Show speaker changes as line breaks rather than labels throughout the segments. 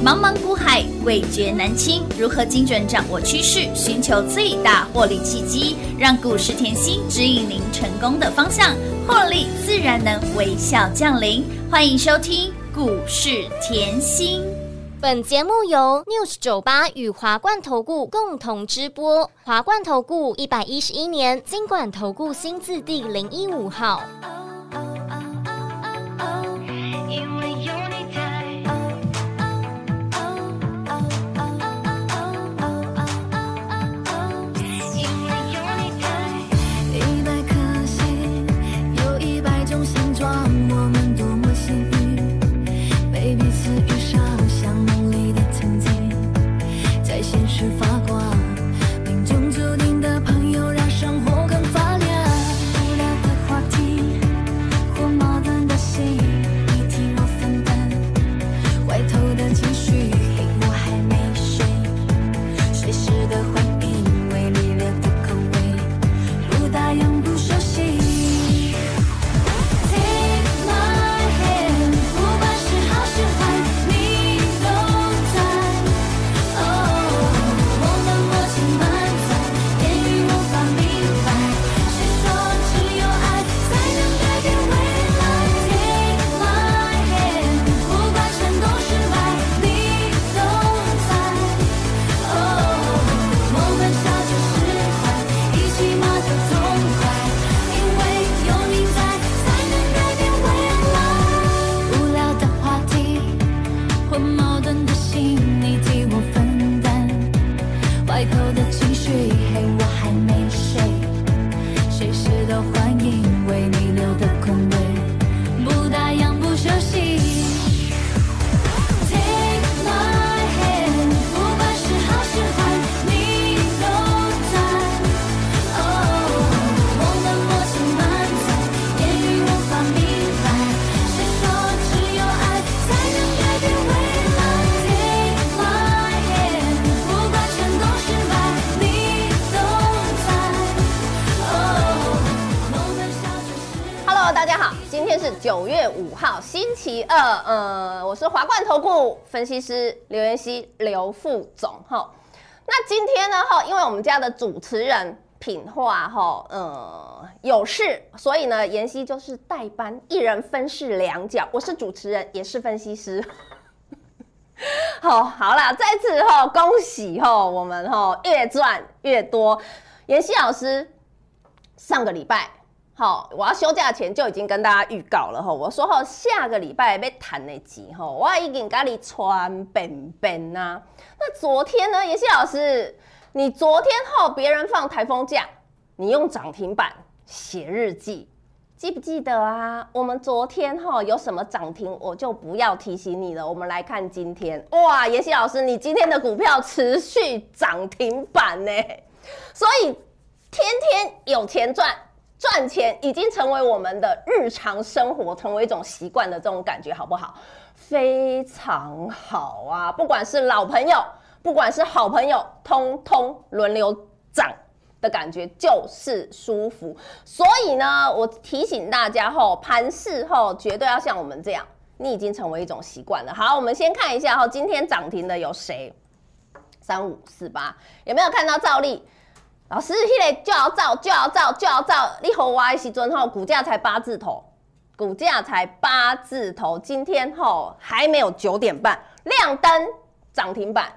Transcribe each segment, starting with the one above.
茫茫股海，味觉难清。如何精准掌握趋势，寻求最大获利契机，让股市甜心指引您成功的方向，获利自然能微笑降临。欢迎收听股市甜心。
本节目由 News 九八与华冠投顾共同直播。华冠投顾一百一十一年金管投顾新字第零一五号。
好，星期二，呃，我是华冠投顾分析师刘妍希刘副总哈。那今天呢哈，因为我们家的主持人品画哈，呃，有事，所以呢，妍希就是代班，一人分饰两角。我是主持人，也是分析师。好，好啦，再次哈，恭喜哈，我们哈越赚越多。妍希老师上个礼拜。好，我要休假前就已经跟大家预告了哈。我说好下个礼拜要谈的集哈，我已经跟你传本本呐。那昨天呢，妍希老师，你昨天后别人放台风假，你用涨停板写日记，记不记得啊？我们昨天哈有什么涨停，我就不要提醒你了。我们来看今天，哇，妍希老师，你今天的股票持续涨停板呢，所以天天有钱赚。赚钱已经成为我们的日常生活，成为一种习惯的这种感觉，好不好？非常好啊！不管是老朋友，不管是好朋友，通通轮流涨的感觉就是舒服。所以呢，我提醒大家吼，盘势吼绝对要像我们这样，你已经成为一种习惯了。好，我们先看一下哈，今天涨停的有谁？三五四八，有没有看到兆利？老师，迄个就要造，就要造，就要造。你和我的时阵吼，股价才八字头，股价才八字头。今天吼还没有九点半亮灯涨停板，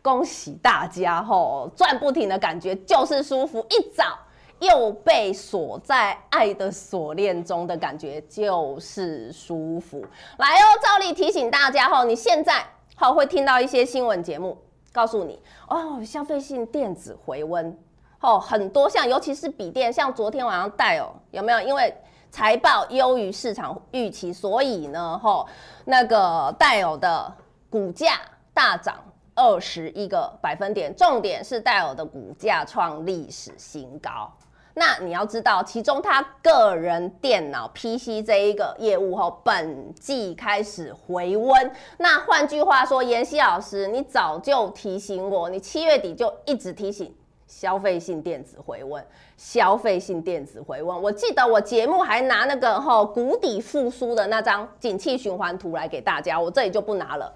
恭喜大家吼，赚不停的感觉就是舒服。一早又被锁在爱的锁链中的感觉就是舒服。来哦，照例提醒大家吼，你现在好会听到一些新闻节目。告诉你哦，消费性电子回温哦，很多像尤其是笔电，像昨天晚上戴尔有没有？因为财报优于市场预期，所以呢，吼那个戴尔的股价大涨二十一个百分点，重点是戴尔的股价创历史新高。那你要知道，其中他个人电脑 PC 这一个业务后，本季开始回温。那换句话说，妍希老师，你早就提醒我，你七月底就一直提醒消费性电子回温，消费性电子回温。我记得我节目还拿那个吼谷底复苏的那张景气循环图来给大家，我这里就不拿了。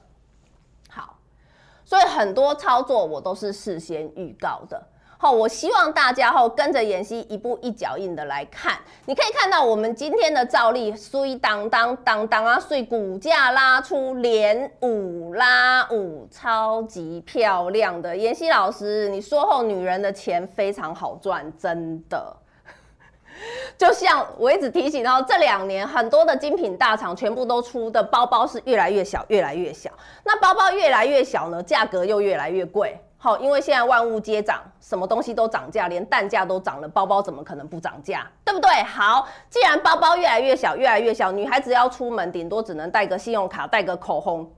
好所以很多操作我都是事先预告的。好，我希望大家后跟着妍希一步一脚印的来看，你可以看到我们今天的照例，水当当当当啊，所以股价拉出连五拉五，超级漂亮的。妍希老师，你说后女人的钱非常好赚，真的。就像我一直提醒到，这两年很多的精品大厂全部都出的包包是越来越小，越来越小。那包包越来越小呢，价格又越来越贵。好，因为现在万物皆涨，什么东西都涨价，连蛋价都涨了，包包怎么可能不涨价？对不对？好，既然包包越来越小，越来越小，女孩子要出门，顶多只能带个信用卡，带个口红，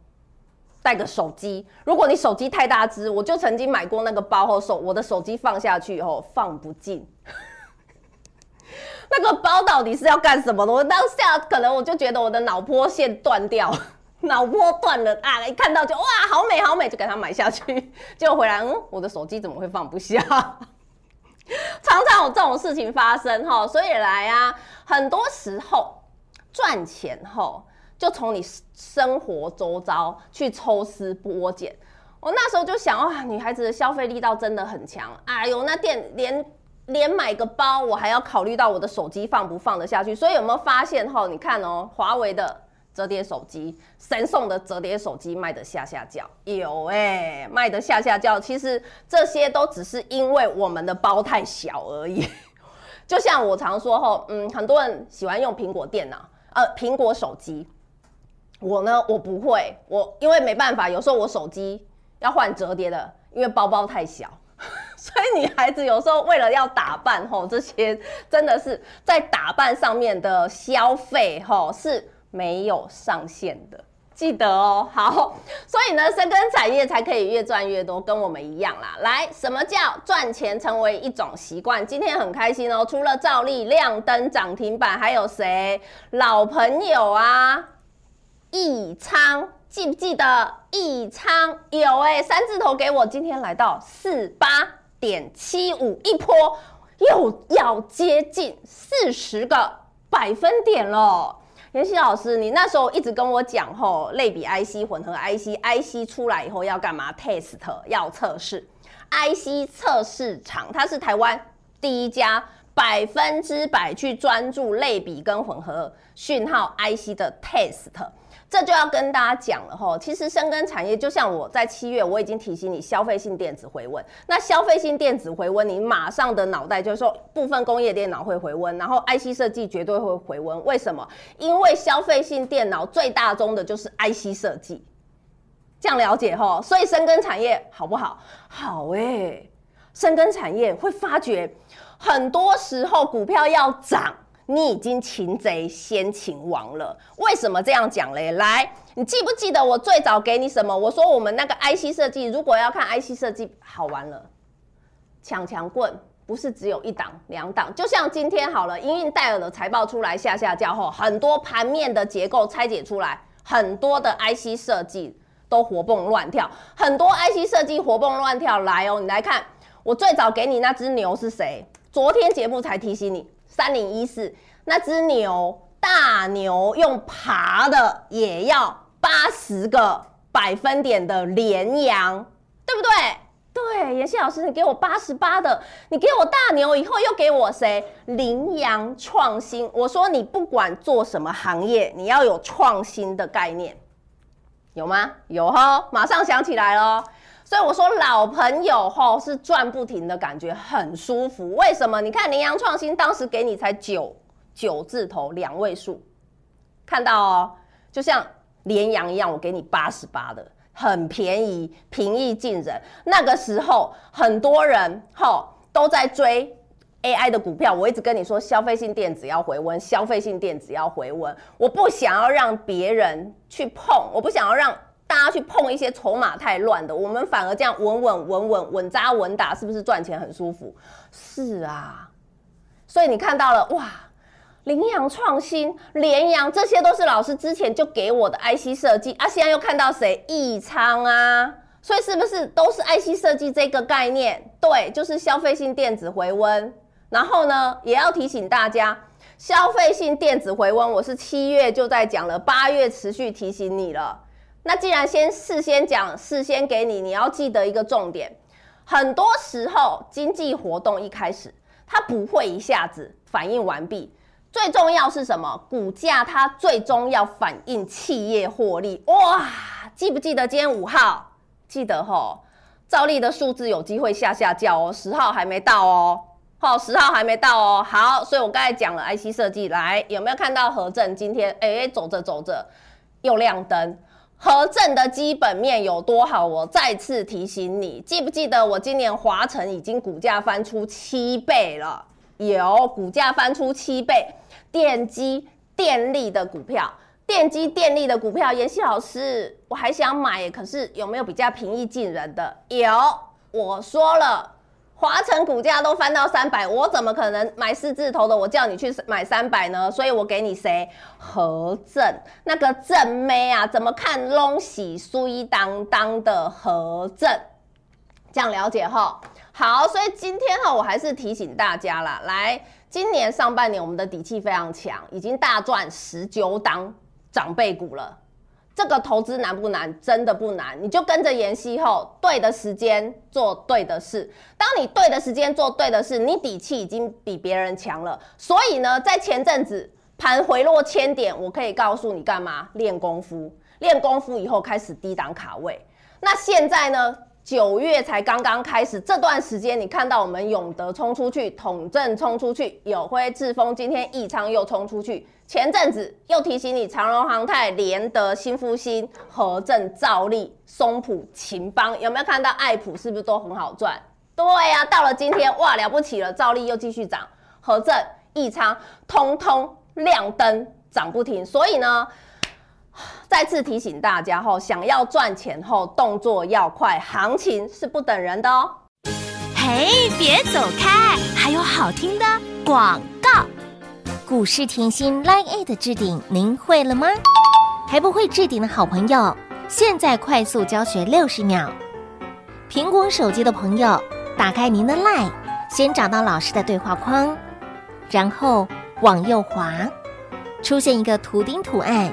带个手机。如果你手机太大只，我就曾经买过那个包后手，我的手机放下去以后放不进。那个包到底是要干什么的？我当下可能我就觉得我的脑波线断掉。脑波断了啊！一看到就哇，好美好美，就给它买下去。结果回来，嗯，我的手机怎么会放不下？常常有这种事情发生哈，所以来啊，很多时候赚钱后就从你生活周遭去抽丝剥茧。我那时候就想哇，女孩子的消费力道真的很强。哎呦，那店连连买个包，我还要考虑到我的手机放不放得下去。所以有没有发现哈？你看哦，华为的。折叠手机，神送的折叠手机卖得下下叫，有哎、欸，卖得下下叫。其实这些都只是因为我们的包太小而已。就像我常说吼，嗯，很多人喜欢用苹果电脑，呃，苹果手机。我呢，我不会，我因为没办法，有时候我手机要换折叠的，因为包包太小。所以女孩子有时候为了要打扮吼，这些真的是在打扮上面的消费吼是。没有上限的，记得哦。好，所以呢，深耕产业才可以越赚越多，跟我们一样啦。来，什么叫赚钱成为一种习惯？今天很开心哦，除了照例亮灯涨停板，还有谁？老朋友啊，益昌，记不记得益昌？有哎、三字头给我，今天来到四八点七五，一波又要接近四十个百分点了。妍希老师，你那时候一直跟我讲吼，类比 IC 混合 IC，IC 出来以后要干嘛？Test 要测试，IC 测试厂，它是台湾第一家百分之百去专注类比跟混合讯号 IC 的 Test。这就要跟大家讲了吼，其实深耕产业就像我在七月我已经提醒你，消费性电子回温。那消费性电子回温，你马上的脑袋就是说部分工业电脑会回温，然后 IC 设计绝对会回温。为什么？因为消费性电脑最大宗的就是 IC 设计。这样了解吼，所以深耕产业好不好？好诶、欸，深耕产业会发觉，很多时候股票要涨。你已经擒贼先擒王了，为什么这样讲嘞？来，你记不记得我最早给你什么？我说我们那个 IC 设计，如果要看 IC 设计，好玩了，抢强棍不是只有一档两档，就像今天好了，英印戴尔的财报出来下下叫后，很多盘面的结构拆解出来，很多的 IC 设计都活蹦乱跳，很多 IC 设计活蹦乱跳，来哦，你来看，我最早给你那只牛是谁？昨天节目才提醒你。三零一四那只牛，大牛用爬的也要八十个百分点的连阳，对不对？对，妍希老师，你给我八十八的，你给我大牛以后又给我谁？羚羊创新。我说你不管做什么行业，你要有创新的概念，有吗？有哈，马上想起来了。所以我说老朋友吼是转不停的感觉，很舒服。为什么？你看羚羊创新当时给你才九九字头两位数，看到哦，就像联阳一样，我给你八十八的，很便宜，平易近人。那个时候很多人吼都在追 AI 的股票，我一直跟你说消费性电子要回温，消费性电子要回温。我不想要让别人去碰，我不想要让。大家去碰一些筹码太乱的，我们反而这样稳稳稳稳稳扎稳打，是不是赚钱很舒服？是啊，所以你看到了哇，羚羊创新、联阳，这些都是老师之前就给我的 IC 设计啊，现在又看到谁？益昌啊，所以是不是都是 IC 设计这个概念？对，就是消费性电子回温。然后呢，也要提醒大家，消费性电子回温，我是七月就在讲了，八月持续提醒你了。那既然先事先讲，事先给你，你要记得一个重点。很多时候经济活动一开始，它不会一下子反应完毕。最重要是什么？股价它最终要反映企业获利。哇，记不记得今天五号？记得吼，照例的数字有机会下下叫哦。十号还没到哦，好，十号还没到哦。好，所以我刚才讲了 IC 设计，来有没有看到和正今天哎走着走着又亮灯？和正的基本面有多好？我再次提醒你，记不记得我今年华城已经股价翻出七倍了？有股价翻出七倍，电机电力的股票，电机电力的股票，妍希老师我还想买，可是有没有比较平易近人的？有，我说了。华城股价都翻到三百，我怎么可能买四字头的？我叫你去买三百呢？所以我给你谁？何正那个正妹啊，怎么看拢喜衰当当的何正，这样了解哈？好，所以今天哈，我还是提醒大家啦，来，今年上半年我们的底气非常强，已经大赚十九档长辈股了。这个投资难不难？真的不难，你就跟着妍希后，对的时间做对的事。当你对的时间做对的事，你底气已经比别人强了。所以呢，在前阵子盘回落千点，我可以告诉你干嘛？练功夫，练功夫以后开始低档卡位。那现在呢？九月才刚刚开始，这段时间你看到我们永德冲出去，统正冲出去，友辉、智丰今天义昌又冲出去。前阵子又提醒你，长荣航太、联德、新复兴、和正、兆利、松浦、勤邦，有没有看到爱普是不是都很好赚？对呀、到了今天哇了不起了，兆利又继续涨，和正、义昌通通亮灯涨不停，所以呢。再次提醒大家吼，想要赚钱后动作要快，行情是不等人的哦。
嘿，别走开，还有好听的广告。
股市甜心 Line 的置顶，您会了吗？还不会置顶的好朋友，现在快速教学六十秒。苹果手机的朋友，打开您的 Line，先找到老师的对话框，然后往右滑，出现一个图钉图案。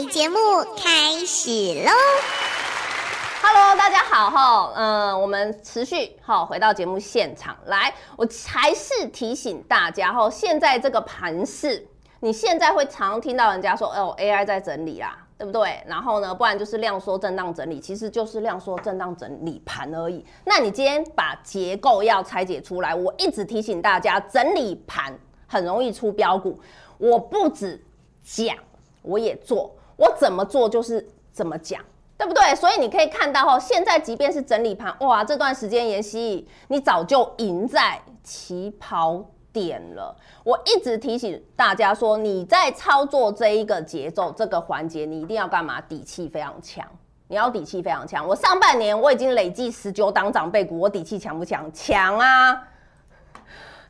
节目开始喽
！Hello，大家好哈，嗯，我们持续哈回到节目现场来，我还是提醒大家哈，现在这个盘势，你现在会常听到人家说哦，AI 在整理啦，对不对？然后呢，不然就是量缩震荡整理，其实就是量缩震荡整理盘而已。那你今天把结构要拆解出来，我一直提醒大家，整理盘很容易出标股，我不止讲，我也做。我怎么做就是怎么讲，对不对？所以你可以看到哈，现在即便是整理盘，哇，这段时间妍希你早就赢在起跑点了。我一直提醒大家说，你在操作这一个节奏这个环节，你一定要干嘛？底气非常强，你要底气非常强。我上半年我已经累计十九档长辈股，我底气强不强？强啊，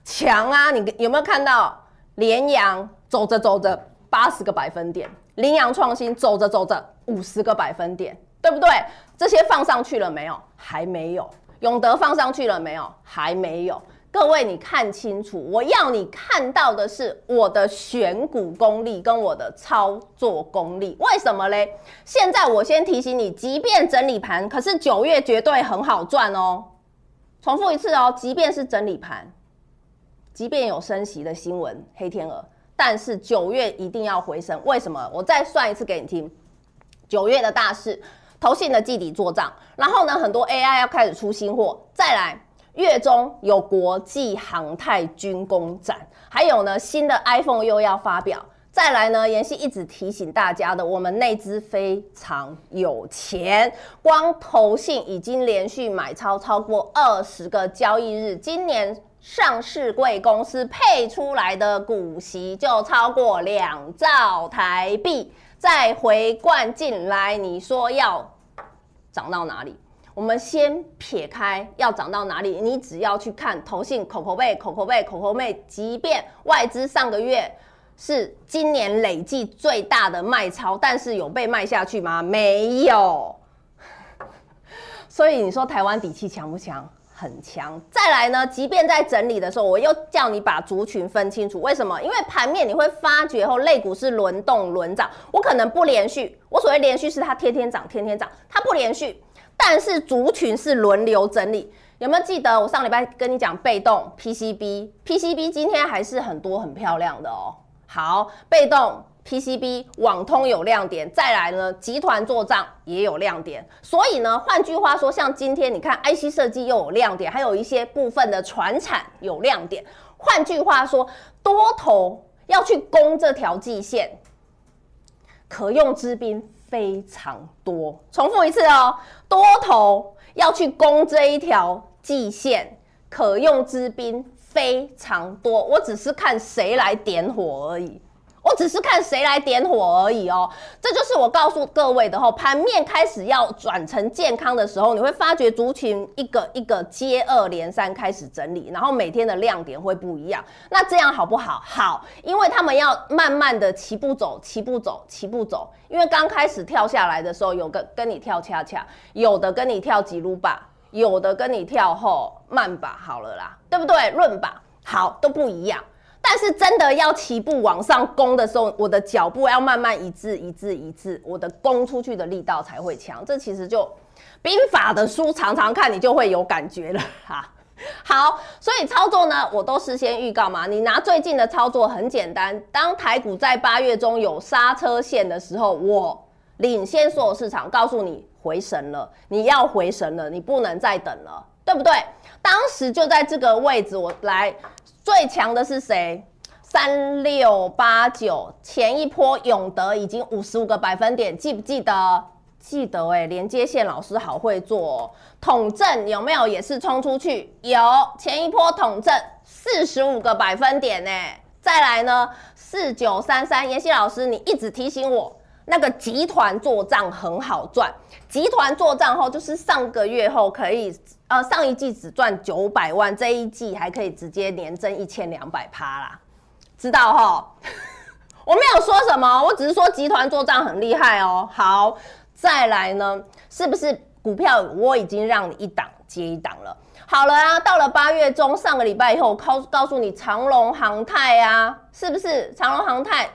强啊！你有没有看到联阳走着走着八十个百分点？羚羊创新走着走着五十个百分点，对不对？这些放上去了没有？还没有。永德放上去了没有？还没有。各位，你看清楚，我要你看到的是我的选股功力跟我的操作功力。为什么嘞？现在我先提醒你，即便整理盘，可是九月绝对很好赚哦。重复一次哦，即便是整理盘，即便有升息的新闻，黑天鹅。但是九月一定要回升，为什么？我再算一次给你听。九月的大事，投信的季底做账，然后呢，很多 AI 要开始出新货。再来，月中有国际航太军工展，还有呢，新的 iPhone 又要发表。再来呢，妍希一直提醒大家的，我们内资非常有钱，光投信已经连续买超超过二十个交易日，今年。上市贵公司配出来的股息就超过两兆台币，再回灌进来，你说要涨到哪里？我们先撇开要涨到哪里，你只要去看投信口口背口口背口口背，即便外资上个月是今年累计最大的卖超，但是有被卖下去吗？没有。所以你说台湾底气强不强？很强。再来呢，即便在整理的时候，我又叫你把族群分清楚。为什么？因为盘面你会发觉后，类股是轮动轮涨，我可能不连续。我所谓连续是它天天涨，天天涨，它不连续。但是族群是轮流整理，有没有记得我上礼拜跟你讲被动 PCB？PCB 今天还是很多很漂亮的哦。好，被动 PCB 网通有亮点，再来呢，集团做账也有亮点。所以呢，换句话说，像今天你看 IC 设计又有亮点，还有一些部分的传产有亮点。换句话说，多头要去攻这条季线，可用之兵。非常多，重复一次哦，多头要去攻这一条季线，可用之兵非常多，我只是看谁来点火而已。我只是看谁来点火而已哦，这就是我告诉各位的哦。盘面开始要转成健康的时候，你会发觉族群一个一个接二连三开始整理，然后每天的亮点会不一样。那这样好不好？好，因为他们要慢慢的齐步走，齐步走，齐步走。因为刚开始跳下来的时候，有个跟你跳恰恰，有的跟你跳吉鲁巴，有的跟你跳后慢吧，好了啦，对不对？润吧，好，都不一样。但是真的要起步往上攻的时候，我的脚步要慢慢一致、一致、一致，我的攻出去的力道才会强。这其实就兵法的书常常看，你就会有感觉了哈。好，所以操作呢，我都事先预告嘛。你拿最近的操作很简单，当台股在八月中有刹车线的时候，我领先所有市场，告诉你回神了，你要回神了，你不能再等了，对不对？当时就在这个位置，我来。最强的是谁？三六八九，前一波永德已经五十五个百分点，记不记得？记得哎、欸，连接线老师好会做哦。统正有没有也是冲出去？有，前一波统正四十五个百分点呢。再来呢，四九三三，妍希老师你一直提醒我。那个集团做账很好赚，集团做账后就是上个月后可以，呃，上一季只赚九百万，这一季还可以直接年增一千两百趴啦，知道齁？我没有说什么，我只是说集团做账很厉害哦。好，再来呢，是不是股票我已经让你一档接一档了？好了啊，到了八月中上个礼拜以后，告告诉你长隆航太啊，是不是长隆航太？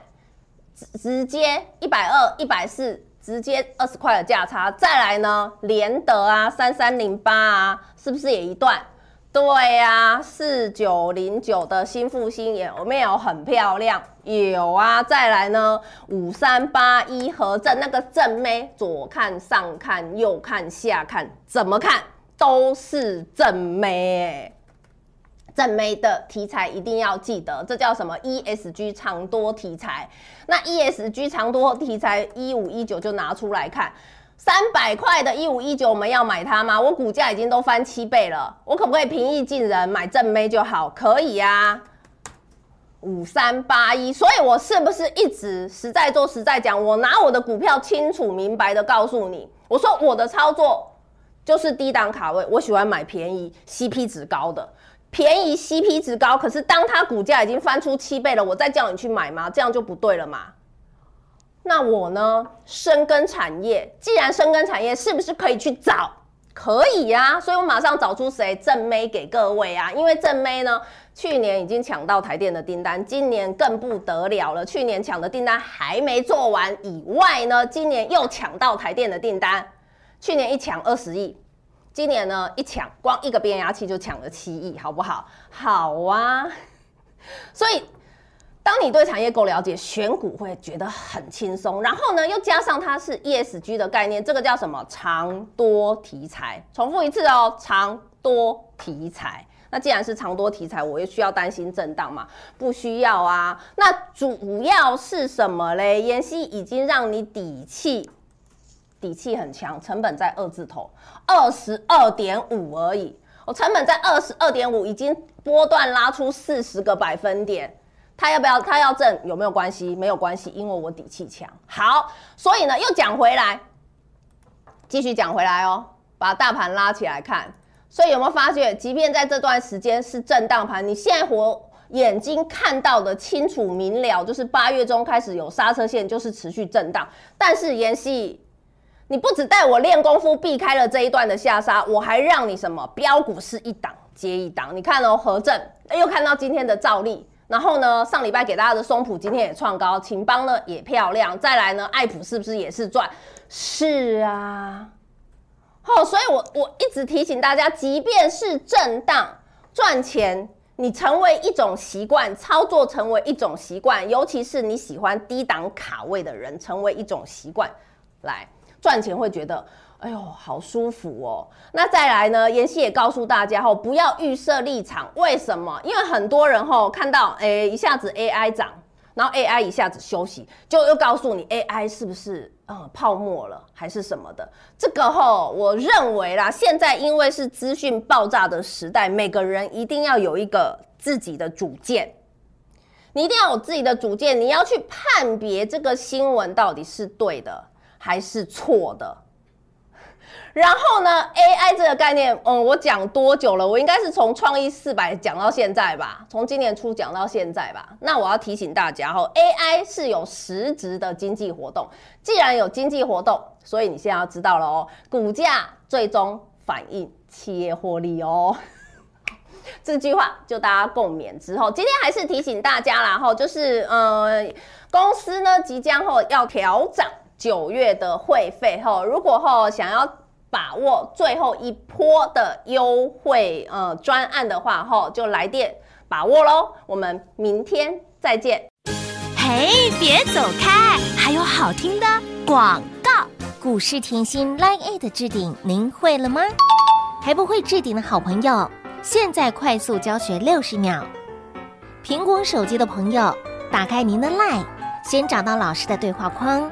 直接一百二、一百四，直接二十块的价差。再来呢，联德啊，三三零八啊，是不是也一段？对呀、啊，四九零九的新复兴也有没有很漂亮？有啊。再来呢，五三八一和正那个正妹，左看上看右看下看，怎么看都是正妹、欸。正妹的题材一定要记得，这叫什么？ESG 长多题材。那 ESG 长多题材一五一九就拿出来看，三百块的一五一九，我们要买它吗？我股价已经都翻七倍了，我可不可以平易近人买正妹就好？可以呀，五三八一。所以我是不是一直实在做实在讲？我拿我的股票清楚明白的告诉你，我说我的操作就是低档卡位，我喜欢买便宜 CP 值高的。便宜 CP 值高，可是当它股价已经翻出七倍了，我再叫你去买吗？这样就不对了嘛。那我呢？深耕产业，既然深耕产业，是不是可以去找？可以呀、啊，所以我马上找出谁正妹给各位啊。因为正妹呢，去年已经抢到台电的订单，今年更不得了了。去年抢的订单还没做完，以外呢，今年又抢到台电的订单，去年一抢二十亿。今年呢，一抢光一个变压器就抢了七亿，好不好？好啊。所以，当你对产业够了解，选股会觉得很轻松。然后呢，又加上它是 ESG 的概念，这个叫什么？长多题材。重复一次哦，长多题材。那既然是长多题材，我又需要担心震荡吗？不需要啊。那主要是什么嘞？妍希已经让你底气。底气很强，成本在二字头，二十二点五而已。我成本在二十二点五，已经波段拉出四十个百分点，他要不要？他要震有没有关系？没有关系，因为我底气强。好，所以呢，又讲回来，继续讲回来哦，把大盘拉起来看。所以有没有发觉，即便在这段时间是震荡盘，你现在活眼睛看到的清楚明了，就是八月中开始有刹车线，就是持续震荡。但是妍希，你不只带我练功夫避开了这一段的下杀，我还让你什么标股是一档接一档。你看哦，和正又看到今天的兆利。然后呢，上礼拜给大家的松浦今天也创高，秦邦呢也漂亮，再来呢，爱普是不是也是赚？是啊，哦，所以我我一直提醒大家，即便是震荡赚钱，你成为一种习惯，操作成为一种习惯，尤其是你喜欢低档卡位的人，成为一种习惯，来赚钱会觉得。哎呦，好舒服哦！那再来呢？妍希也告诉大家吼，不要预设立场。为什么？因为很多人吼看到，哎，一下子 AI 涨，然后 AI 一下子休息，就又告诉你 AI 是不是呃泡沫了，还是什么的？这个吼，我认为啦，现在因为是资讯爆炸的时代，每个人一定要有一个自己的主见，你一定要有自己的主见，你要去判别这个新闻到底是对的还是错的。然后呢，AI 这个概念，嗯，我讲多久了？我应该是从创意四百讲到现在吧，从今年初讲到现在吧。那我要提醒大家哈，AI 是有实质的经济活动。既然有经济活动，所以你现在要知道了哦，股价最终反映企业获利哦。这句话就大家共勉之后，今天还是提醒大家啦哈，就是呃，公司呢即将后要调涨九月的会费哈，如果后想要。把握最后一波的优惠，呃，专案的话，吼，就来电把握喽。我们明天再见。
嘿，别走开，还有好听的广告。股市甜心 Line 的置顶，您会了吗？还不会置顶的好朋友，现在快速教学六十秒。苹果手机的朋友，打开您的 Line，先找到老师的对话框，